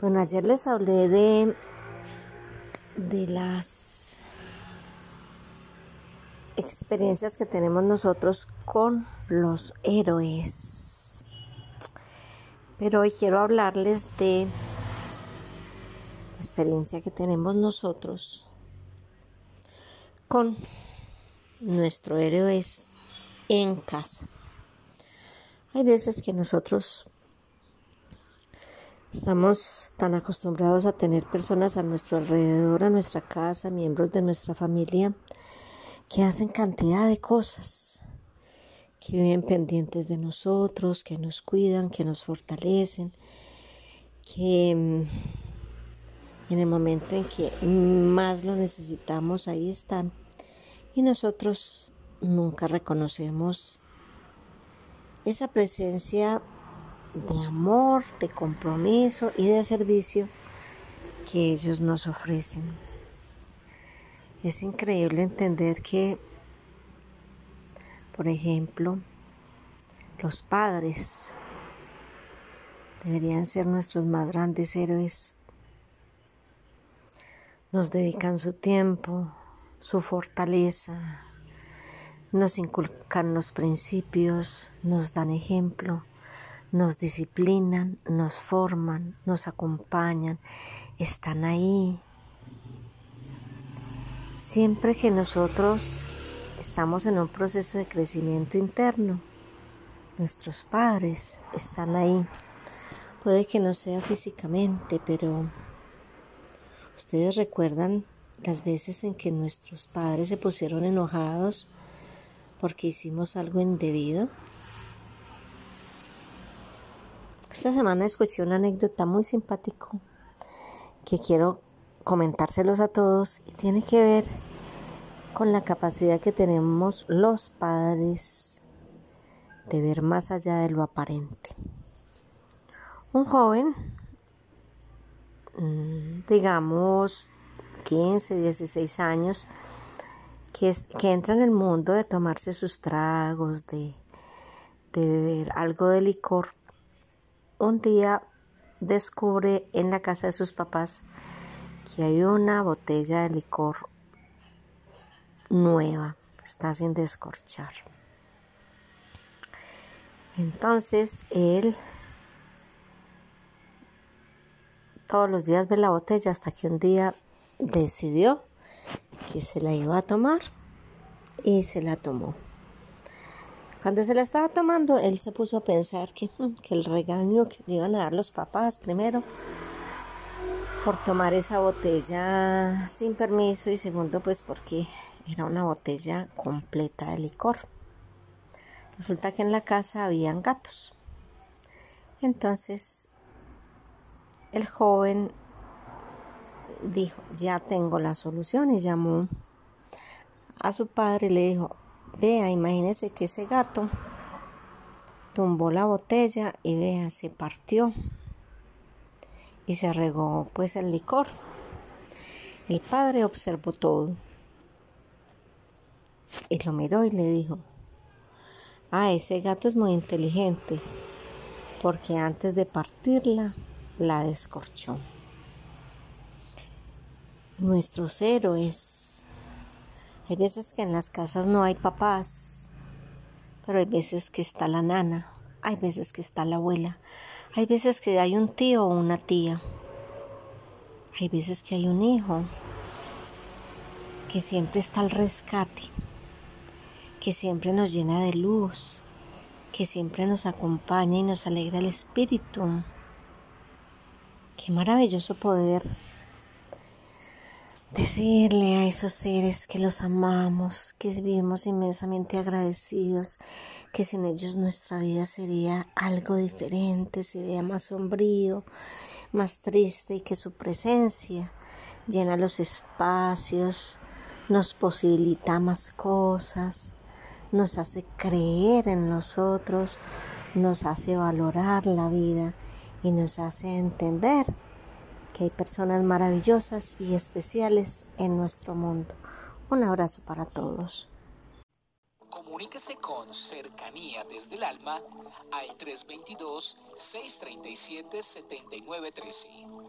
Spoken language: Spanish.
Bueno, ayer les hablé de, de las experiencias que tenemos nosotros con los héroes. Pero hoy quiero hablarles de la experiencia que tenemos nosotros con nuestro héroes en casa. Hay veces que nosotros Estamos tan acostumbrados a tener personas a nuestro alrededor, a nuestra casa, miembros de nuestra familia, que hacen cantidad de cosas, que viven pendientes de nosotros, que nos cuidan, que nos fortalecen, que mm, en el momento en que más lo necesitamos, ahí están. Y nosotros nunca reconocemos esa presencia de amor, de compromiso y de servicio que ellos nos ofrecen. Es increíble entender que, por ejemplo, los padres deberían ser nuestros más grandes héroes. Nos dedican su tiempo, su fortaleza, nos inculcan los principios, nos dan ejemplo nos disciplinan, nos forman, nos acompañan, están ahí. Siempre que nosotros estamos en un proceso de crecimiento interno, nuestros padres están ahí. Puede que no sea físicamente, pero ustedes recuerdan las veces en que nuestros padres se pusieron enojados porque hicimos algo indebido. Esta semana escuché una anécdota muy simpático que quiero comentárselos a todos y tiene que ver con la capacidad que tenemos los padres de ver más allá de lo aparente. Un joven, mm, digamos 15, 16 años, que, que entra en el mundo de tomarse sus tragos, de, de beber algo de licor, un día descubre en la casa de sus papás que hay una botella de licor nueva, está sin descorchar. Entonces él todos los días ve la botella hasta que un día decidió que se la iba a tomar y se la tomó. Cuando se la estaba tomando, él se puso a pensar que, mm, que el regaño que le iban a dar los papás primero por tomar esa botella sin permiso y segundo pues porque era una botella completa de licor. Resulta que en la casa habían gatos. Entonces el joven dijo, ya tengo la solución y llamó a su padre y le dijo, Vea, imagínese que ese gato tumbó la botella y vea, se partió y se regó pues el licor. El padre observó todo y lo miró y le dijo, ah, ese gato es muy inteligente porque antes de partirla la descorchó. Nuestros héroes hay veces que en las casas no hay papás, pero hay veces que está la nana, hay veces que está la abuela, hay veces que hay un tío o una tía, hay veces que hay un hijo que siempre está al rescate, que siempre nos llena de luz, que siempre nos acompaña y nos alegra el espíritu. Qué maravilloso poder decirle a esos seres que los amamos, que vivimos inmensamente agradecidos, que sin ellos nuestra vida sería algo diferente, sería más sombrío, más triste y que su presencia llena los espacios, nos posibilita más cosas, nos hace creer en nosotros, nos hace valorar la vida y nos hace entender que hay personas maravillosas y especiales en nuestro mundo. Un abrazo para todos. Comuníquese con cercanía desde el alma al 322-637-7913.